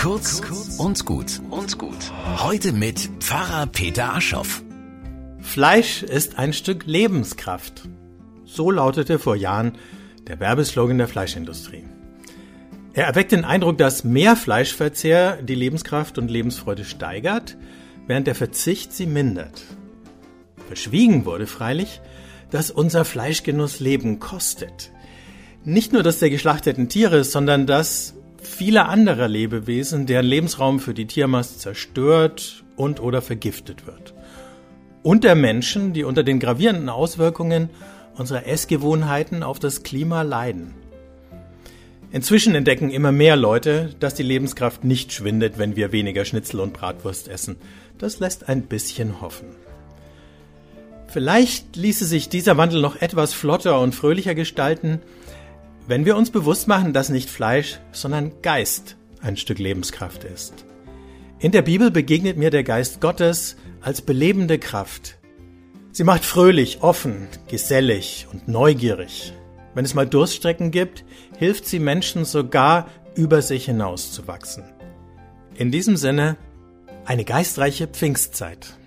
Kurz und gut und gut. Heute mit Pfarrer Peter Aschoff. Fleisch ist ein Stück Lebenskraft. So lautete vor Jahren der Werbeslogan der Fleischindustrie. Er erweckt den Eindruck, dass mehr Fleischverzehr die Lebenskraft und Lebensfreude steigert, während der Verzicht sie mindert. Verschwiegen wurde freilich, dass unser Fleischgenuss Leben kostet. Nicht nur das der geschlachteten Tiere, sondern das vieler anderer Lebewesen, deren Lebensraum für die Tiermast zerstört und oder vergiftet wird. Und der Menschen, die unter den gravierenden Auswirkungen unserer Essgewohnheiten auf das Klima leiden. Inzwischen entdecken immer mehr Leute, dass die Lebenskraft nicht schwindet, wenn wir weniger Schnitzel und Bratwurst essen. Das lässt ein bisschen hoffen. Vielleicht ließe sich dieser Wandel noch etwas flotter und fröhlicher gestalten, wenn wir uns bewusst machen, dass nicht Fleisch, sondern Geist ein Stück Lebenskraft ist. In der Bibel begegnet mir der Geist Gottes als belebende Kraft. Sie macht fröhlich, offen, gesellig und neugierig. Wenn es mal Durststrecken gibt, hilft sie Menschen sogar über sich hinaus zu wachsen. In diesem Sinne, eine geistreiche Pfingstzeit.